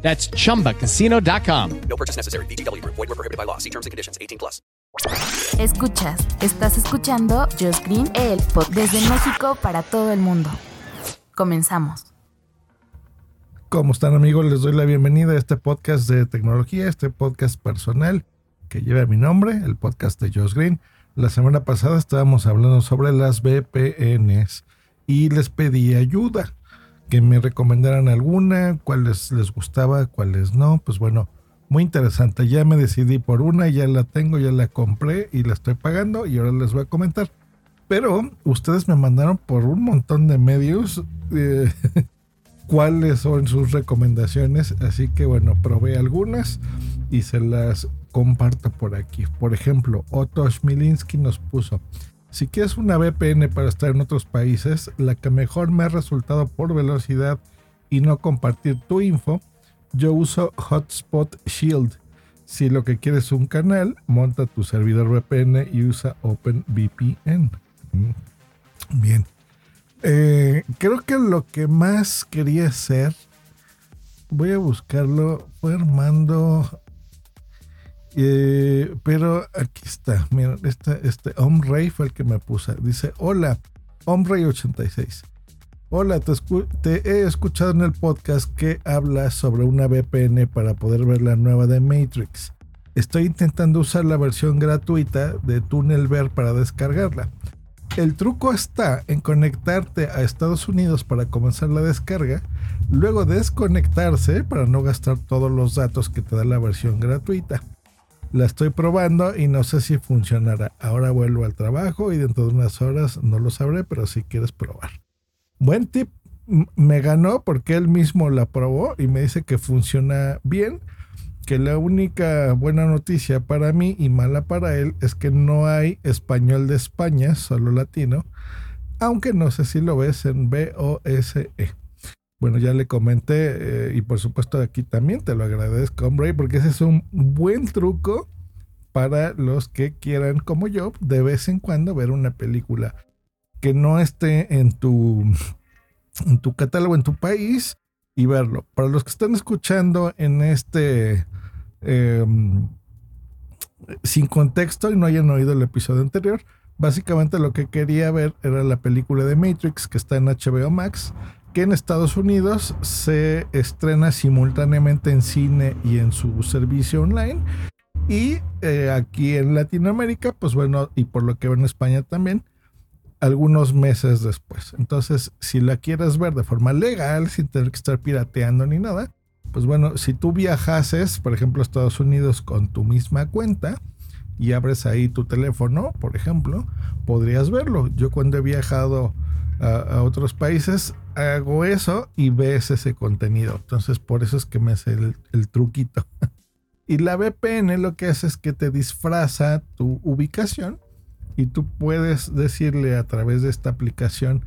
That's chumbacasino.com. No purchase necessary. BGW. Void were prohibited by law. See terms and conditions. 18 plus. Escuchas, estás escuchando Just Green, el pod desde México para todo el mundo. Comenzamos. ¿Cómo están amigos? Les doy la bienvenida a este podcast de tecnología, este podcast personal que lleva mi nombre, el podcast de Josh Green. La semana pasada estábamos hablando sobre las VPNs y les pedí ayuda, que me recomendaran alguna, cuáles les gustaba, cuáles no. Pues bueno, muy interesante. Ya me decidí por una, ya la tengo, ya la compré y la estoy pagando y ahora les voy a comentar. Pero ustedes me mandaron por un montón de medios eh, cuáles son sus recomendaciones. Así que bueno, probé algunas y se las comparto por aquí. Por ejemplo, Otto Schmilinski nos puso. Si quieres una VPN para estar en otros países, la que mejor me ha resultado por velocidad y no compartir tu info, yo uso Hotspot Shield. Si lo que quieres es un canal, monta tu servidor VPN y usa OpenVPN. Mm. Bien. Eh, creo que lo que más quería hacer, voy a buscarlo, fue Armando. Eh, pero aquí está, miren, este, este fue el que me puso. Dice: Hola, Omrey86. Hola, te, te, he escuchado en el podcast que hablas sobre una VPN para poder ver la nueva de Matrix. Estoy intentando usar la versión gratuita de TunnelBear para descargarla. El truco está en conectarte a Estados Unidos para comenzar la descarga, luego desconectarse para no gastar todos los datos que te da la versión gratuita. La estoy probando y no sé si funcionará. Ahora vuelvo al trabajo y dentro de unas horas no lo sabré, pero si quieres probar. Buen tip. Me ganó porque él mismo la probó y me dice que funciona bien. Que la única buena noticia para mí y mala para él es que no hay español de España, solo latino. Aunque no sé si lo ves en BOSE. Bueno, ya le comenté eh, y por supuesto aquí también te lo agradezco, hombre, porque ese es un buen truco para los que quieran, como yo, de vez en cuando ver una película que no esté en tu, en tu catálogo, en tu país y verlo. Para los que están escuchando en este eh, sin contexto y no hayan oído el episodio anterior, básicamente lo que quería ver era la película de Matrix que está en HBO Max que en Estados Unidos se estrena simultáneamente en cine y en su servicio online. Y eh, aquí en Latinoamérica, pues bueno, y por lo que veo en España también, algunos meses después. Entonces, si la quieres ver de forma legal, sin tener que estar pirateando ni nada, pues bueno, si tú viajases, por ejemplo, a Estados Unidos con tu misma cuenta y abres ahí tu teléfono, por ejemplo, podrías verlo. Yo cuando he viajado a, otros países, hago eso y ves ese contenido. Entonces, por eso es que me hace el, truquito. y la VPN lo que hace es que te disfraza tu ubicación y tú puedes decirle a través de esta aplicación,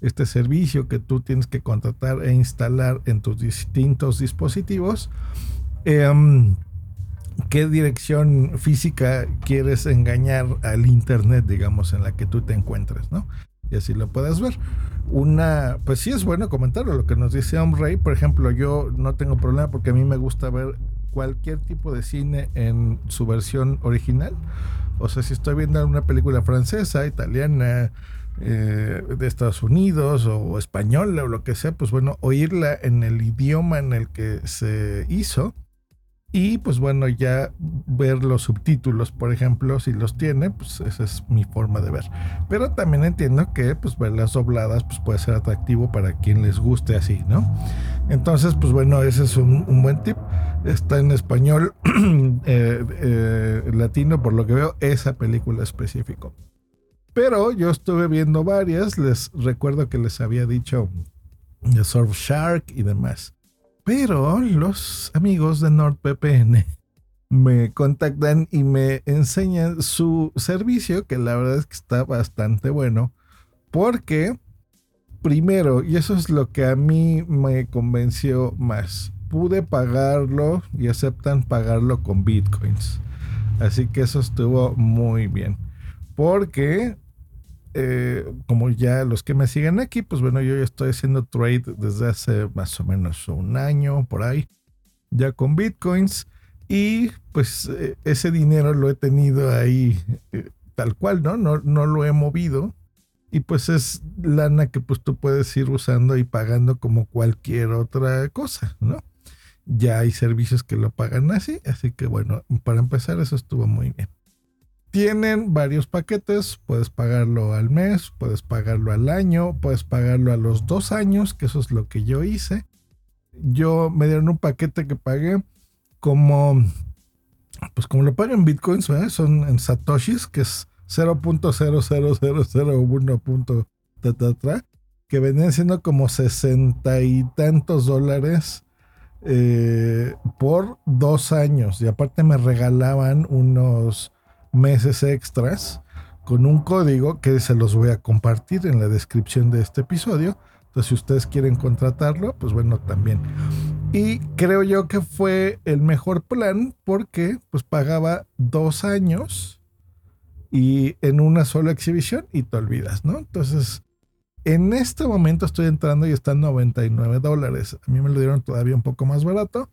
este servicio que tú tienes que contratar e instalar en tus distintos dispositivos, eh, qué dirección física quieres engañar al internet, digamos, en la que tú te encuentres, ¿no? Y así lo puedas ver. Una, pues sí es bueno comentarlo, lo que nos dice Omrey, por ejemplo, yo no tengo problema porque a mí me gusta ver cualquier tipo de cine en su versión original. O sea, si estoy viendo una película francesa, italiana, eh, de Estados Unidos o española o lo que sea, pues bueno, oírla en el idioma en el que se hizo y pues bueno, ya ver los subtítulos, por ejemplo, si los tiene, pues esa es mi forma de ver. Pero también entiendo que pues verlas dobladas pues puede ser atractivo para quien les guste así, ¿no? Entonces, pues bueno, ese es un, buen tip. Está en español eh, eh, latino, por lo que veo, esa película específico. Pero yo estuve viendo varias, les recuerdo que les había dicho de Surfshark y demás. Pero los amigos de NordVPN me contactan y me enseñan su servicio, que la verdad es que está bastante bueno, porque primero, y eso es lo que a mí me convenció más, pude pagarlo y aceptan pagarlo con bitcoins. Así que eso estuvo muy bien. Porque, eh, como ya los que me siguen aquí, pues bueno, yo ya estoy haciendo trade desde hace más o menos un año por ahí, ya con bitcoins. Y pues eh, ese dinero lo he tenido ahí eh, tal cual, ¿no? ¿no? No lo he movido. Y pues es lana que pues tú puedes ir usando y pagando como cualquier otra cosa, ¿no? Ya hay servicios que lo pagan así, así que bueno, para empezar eso estuvo muy bien. Tienen varios paquetes, puedes pagarlo al mes, puedes pagarlo al año, puedes pagarlo a los dos años, que eso es lo que yo hice. Yo me dieron un paquete que pagué como, pues como lo pagan bitcoins, son en satoshis, que es 0.00001. Que venían siendo como sesenta y tantos dólares eh, por dos años. Y aparte me regalaban unos meses extras con un código que se los voy a compartir en la descripción de este episodio. Entonces, si ustedes quieren contratarlo, pues bueno, también. Y creo yo que fue el mejor plan porque pues pagaba dos años y en una sola exhibición y te olvidas, ¿no? Entonces, en este momento estoy entrando y están 99 dólares. A mí me lo dieron todavía un poco más barato.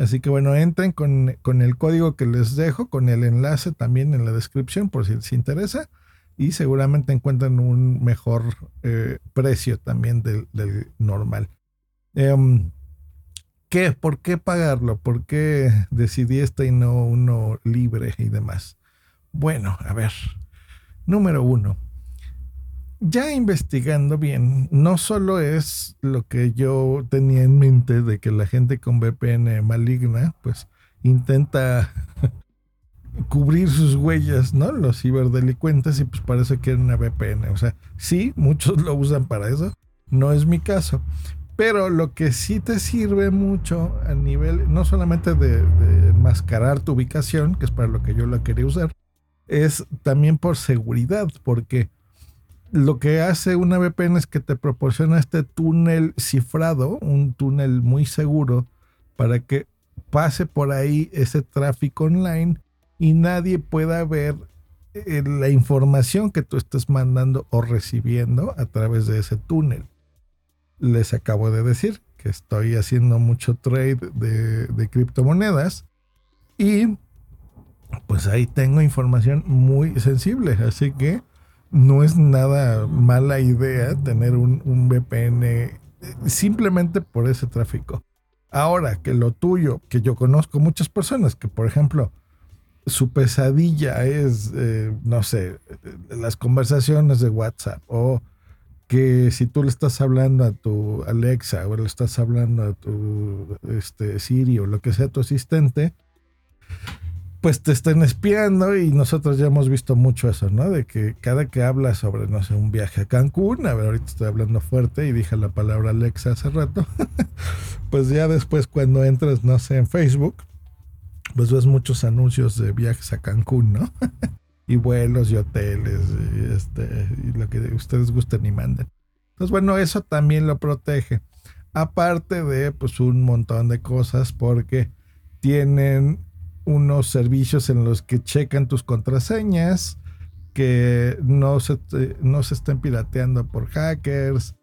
Así que bueno, entren con, el código que les dejo, con el enlace también en la descripción por si les interesa. Y seguramente encuentran un mejor eh, precio también del, normal. ¿Qué? ¿Por qué pagarlo? ¿Por qué decidí este y no uno libre y demás? Bueno, a ver. Número uno. Ya investigando bien, no solo es lo que yo tenía en mente de que la gente con VPN maligna, pues intenta cubrir sus huellas, ¿no? Los ciberdelincuentes y pues para eso quieren una VPN. O sea, sí, muchos lo usan para eso. No es mi caso. Pero lo que sí te sirve mucho a nivel, no solamente de, de mascarar tu ubicación, que es para lo que yo la quería usar, es también por seguridad, porque lo que hace una VPN es que te proporciona este túnel cifrado, un túnel muy seguro, para que pase por ahí ese tráfico online y nadie pueda ver eh, la información que tú estés mandando o recibiendo a través de ese túnel. Les acabo de decir que estoy haciendo mucho trade de, de criptomonedas y pues ahí tengo información muy sensible. Así que no es nada mala idea tener un, VPN eh, simplemente por ese tráfico. Ahora que lo tuyo, que yo conozco muchas personas que, por ejemplo, su pesadilla es, eh, no sé, las conversaciones de WhatsApp o que si tú le estás hablando a tu Alexa o le estás hablando a tu este, Siri o lo que sea tu asistente, pues te estén espiando y nosotros ya hemos visto mucho eso, ¿no? De que cada que hablas sobre, no sé, un viaje a Cancún, a ver, ahorita estoy hablando fuerte y dije la palabra Alexa hace rato, pues ya después cuando entras, no sé, en Facebook, pues ves muchos anuncios de viajes a Cancún, ¿no? y vuelos y hoteles y, este, y lo que ustedes gusten y manden. Entonces, bueno, eso también lo protege. Aparte de, pues, un montón de cosas porque tienen unos servicios en los que checan tus contraseñas, que no se, no se estén pirateando por hackers,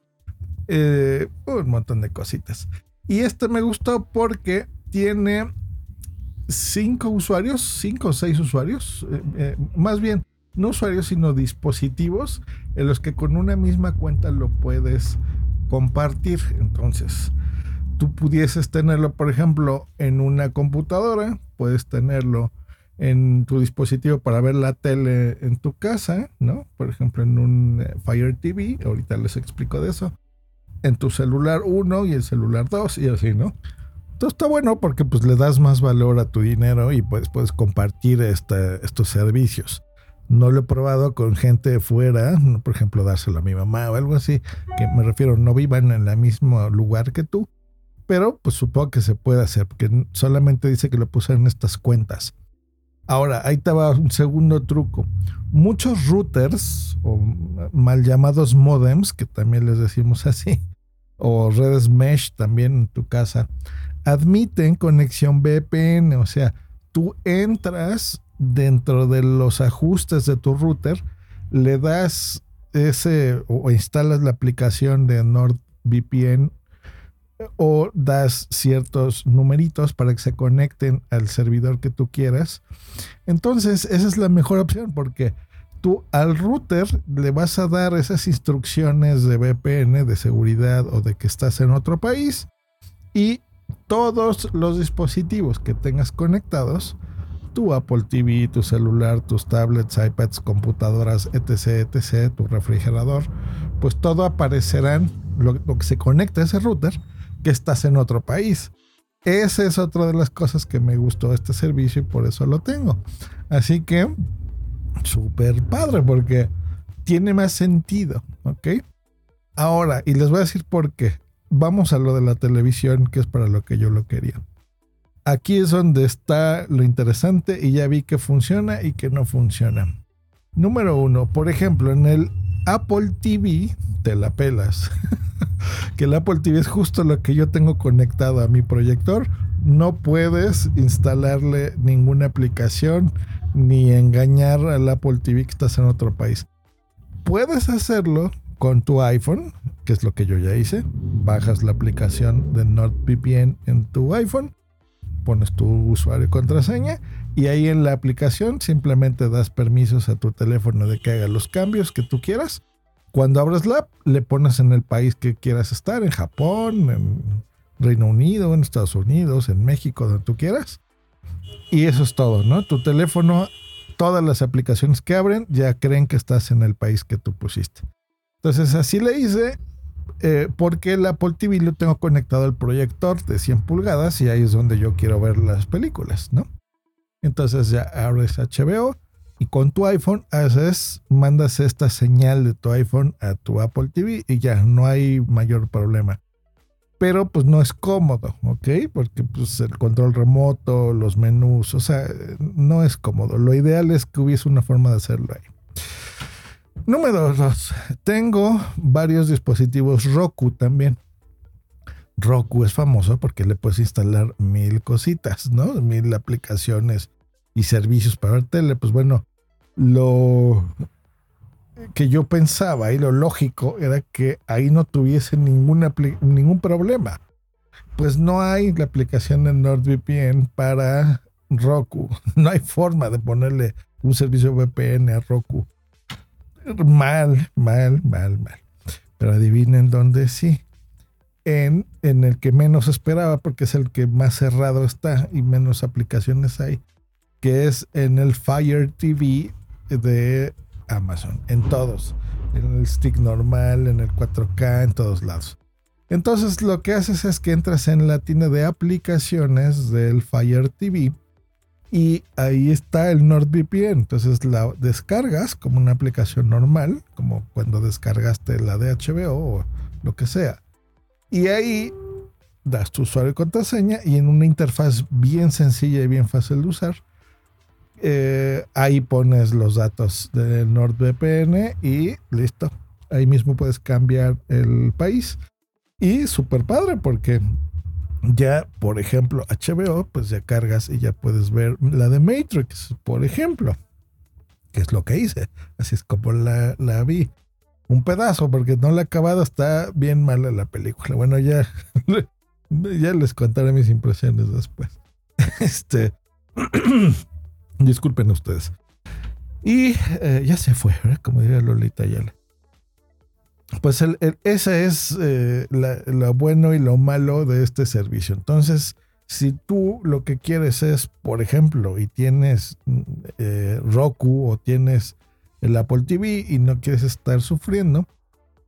eh, un montón de cositas. Y este me gustó porque tiene cinco usuarios, cinco o seis usuarios, eh, eh, más bien, no usuarios, sino dispositivos en los que con una misma cuenta lo puedes compartir. Entonces, tú pudieses tenerlo, por ejemplo, en una computadora, puedes tenerlo en tu dispositivo para ver la tele en tu casa, ¿no? Por ejemplo, en un eh, Fire TV, ahorita les explico de eso. En tu celular 1 y el celular 2 y así, ¿no? Entonces está bueno porque pues le das más valor a tu dinero y pues puedes compartir estos servicios. No lo he probado con gente fuera, por ejemplo, dárselo a mi mamá o algo así, que me refiero, no vivan en el mismo lugar que tú, pero pues supongo que se puede hacer, porque solamente dice que lo puse en estas cuentas. Ahora, ahí va un segundo truco. Muchos routers, o mal llamados modems, que también les decimos así, o redes mesh también en tu casa, admiten conexión VPN, o sea, tú entras dentro de los ajustes de tu router, le das ese o instalas la aplicación de NordVPN o das ciertos numeritos para que se conecten al servidor que tú quieras. Entonces, esa es la mejor opción porque tú al router le vas a dar esas instrucciones de VPN, de seguridad o de que estás en otro país y todos los dispositivos que tengas conectados, tu Apple TV, tu celular, tus tablets, iPads, computadoras, etc., etc., tu refrigerador, pues todo aparecerán, lo, lo que se conecta a ese router, estás en otro país. Esa es otra de las cosas que me gustó este servicio y por eso lo tengo. Así que, súper padre, porque tiene más sentido, ¿ok? Ahora, y les voy a decir por qué. Vamos a lo de la televisión, que es para lo que yo lo quería. Aquí es donde está lo interesante y ya vi que funciona y que no funciona. Número uno, por ejemplo, en el Apple TV te la pelas. que el Apple TV es justo lo que yo tengo conectado a mi proyector. No puedes instalarle ninguna aplicación ni engañar al Apple TV que estás en otro país. Puedes hacerlo con tu iPhone, que es lo que yo ya hice. Bajas la aplicación de NordVPN en tu iPhone, pones tu usuario y contraseña y ahí en la aplicación simplemente das permisos a tu teléfono de que haga los cambios que tú quieras. Cuando abres la app, le pones en el país que quieras estar, en Japón, en Reino Unido, en Estados Unidos, en México, donde tú quieras. Y eso es todo, ¿no? Tu teléfono, todas las aplicaciones que abren ya creen que estás en el país que tú pusiste. Entonces así le hice eh, porque el Apple TV lo tengo conectado al proyector de 100 pulgadas y ahí es donde yo quiero ver las películas, ¿no? Entonces ya abres HBO y con tu iPhone haces, mandas esta señal de tu iPhone a tu Apple TV y ya no hay mayor problema. Pero pues no es cómodo, ¿ok? Porque pues el control remoto, los menús, o sea, no es cómodo. Lo ideal es que hubiese una forma de hacerlo ahí. Número dos, tengo varios dispositivos Roku también. Roku es famoso porque le puedes instalar mil cositas, ¿no? Mil aplicaciones y servicios para ver tele. Pues bueno, lo que yo pensaba y lo lógico era que ahí no tuviese ningún problema. Pues no hay la aplicación de NordVPN para Roku. No hay forma de ponerle un servicio VPN a Roku. Mal, mal, mal, mal. Pero adivinen dónde sí en, el que menos esperaba, porque es el que más cerrado está y menos aplicaciones hay, que es en el Fire TV de Amazon, en todos, en el stick normal, en el 4K, en todos lados. Entonces lo que haces es que entras en la tienda de aplicaciones del Fire TV y ahí está el NordVPN. Entonces la descargas como una aplicación normal, como cuando descargaste la de HBO o lo que sea. Y ahí das tu usuario y contraseña y en una interfaz bien sencilla y bien fácil de usar, eh, ahí pones los datos del NordVPN y listo. Ahí mismo puedes cambiar el país. Y súper padre porque ya, por ejemplo, HBO, pues ya cargas y ya puedes ver la de Matrix, por ejemplo, que es lo que hice. Así es como la, la vi un pedazo, porque no la he acabado, está bien mala la película. Bueno, ya, ya les contaré mis impresiones después. Este, disculpen ustedes. Y eh, ya se fue, ¿verdad? Como diría Lolita Ayala. Pues el, ese es eh, lo bueno y lo malo de este servicio. Entonces, si tú lo que quieres es, por ejemplo, y tienes eh, Roku o tienes el Apple TV y no quieres estar sufriendo,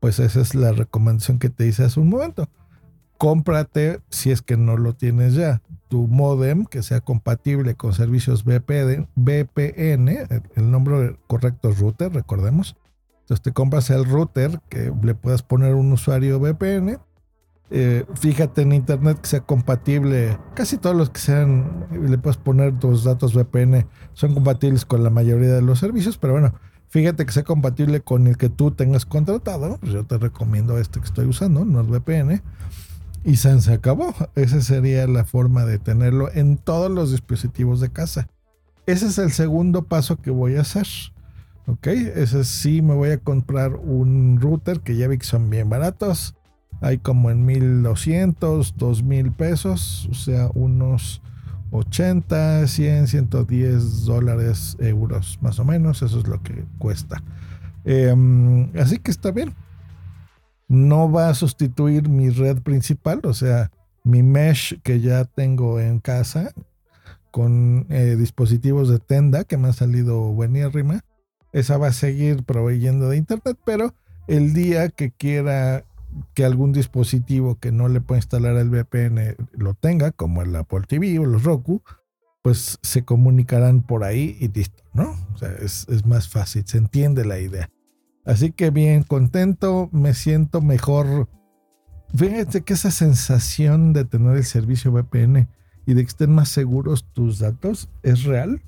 pues esa es la recomendación que te hice hace un momento. Cómprate, si es que no lo tienes ya, tu modem que sea compatible con servicios VPN, el nombre correcto es router, recordemos. Entonces te compras el router que le puedas poner un usuario VPN Eh, fíjate en internet que sea compatible. Casi todos los que sean, le puedes poner tus datos VPN, son compatibles con la mayoría de los servicios, pero bueno, fíjate que sea compatible con el que tú tengas contratado. Pues yo te recomiendo este que estoy usando, NordVPN. Y se, acabó. Esa sería la forma de tenerlo en todos los dispositivos de casa. Ese es el segundo paso que voy a hacer. Ok, ese sí me voy a comprar un router que ya vi que son bien baratos. Hay como en 1200, 2000 pesos, o sea, unos 80, 100, 110 dólares, euros, más o menos. Eso es lo que cuesta. Em, así que está bien. No va a sustituir mi red principal, o sea, mi mesh que ya tengo en casa con eh, dispositivos de tenda que me han salido buenísima esa va a seguir proveyendo de internet, pero el día que quiera que algún dispositivo que no le pueda instalar el VPN lo tenga, como el Apple TV o los Roku, pues se comunicarán por ahí y listo, ¿no? O sea, es más fácil, se entiende la idea. Así que bien, contento, me siento mejor. Fíjate que esa sensación de tener el servicio VPN y de que estén más seguros tus datos es real.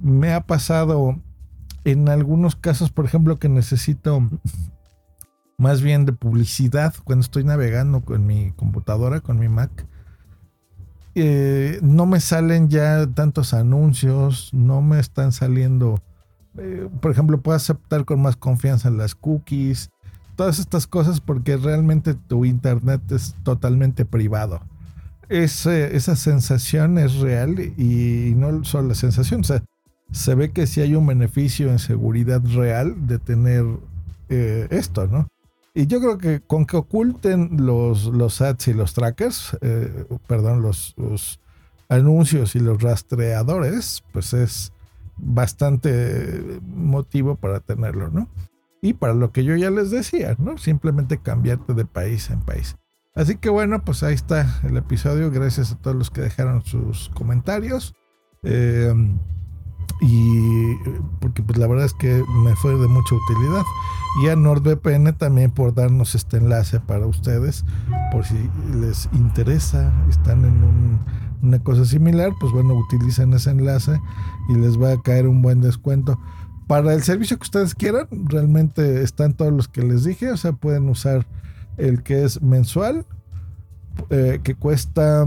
Me ha pasado en algunos casos, por ejemplo, que necesito más bien de publicidad cuando estoy navegando con mi computadora, con mi Mac. Eh, no me salen ya tantos anuncios, no me están saliendo, eh, por ejemplo, puedo aceptar con más confianza las cookies, todas estas cosas porque realmente tu internet es totalmente privado. esa sensación es real y no solo la sensación, o sea, se ve que sí hay un beneficio en seguridad real de tener eh, esto, ¿no? Y yo creo que con que oculten los, los ads y los trackers, eh, perdón, los, anuncios y los rastreadores, pues es bastante motivo para tenerlo, ¿no? Y para lo que yo ya les decía, ¿no? Simplemente cambiarte de país en país. Así que bueno, pues ahí está el episodio. Gracias a todos los que dejaron sus comentarios. Eh, y porque pues la verdad es que me fue de mucha utilidad y a NordVPN también por darnos este enlace para ustedes por si les interesa están en una cosa similar pues bueno utilicen ese enlace y les va a caer un buen descuento. Para el servicio que ustedes quieran realmente están todos los que les dije o sea pueden usar el que es mensual eh, que cuesta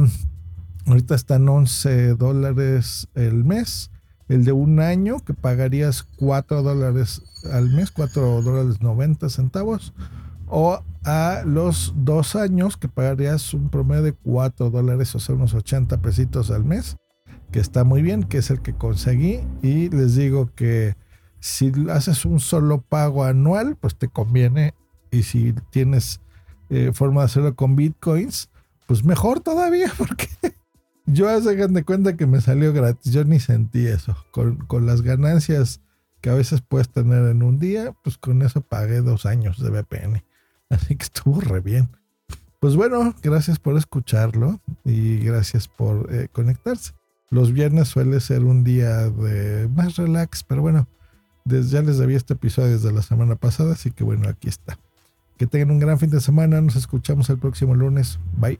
ahorita están 11 dólares el mes. El de un año que pagarías 4 dólares al mes, 4 dólares 90 centavos, o a los dos años que pagarías un promedio de 4 dólares, o sea, unos 80 pesitos al mes, que está muy bien, que es el que conseguí. Y les digo que si haces un solo pago anual, pues te conviene. Y si tienes eh, forma de hacerlo con bitcoins, pues mejor todavía, porque yo hagan de cuenta que me salió gratis. Yo ni sentí eso. Con, las ganancias que a veces puedes tener en un día, pues con eso pagué dos años de VPN. Así que estuvo re bien. Pues bueno, gracias por escucharlo y gracias por eh, conectarse. Los viernes suele ser un día de más relax, pero bueno, desde, ya les debía este episodio desde la semana pasada, así que bueno, aquí está. Que tengan un gran fin de semana, nos escuchamos el próximo lunes. Bye.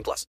18 plus.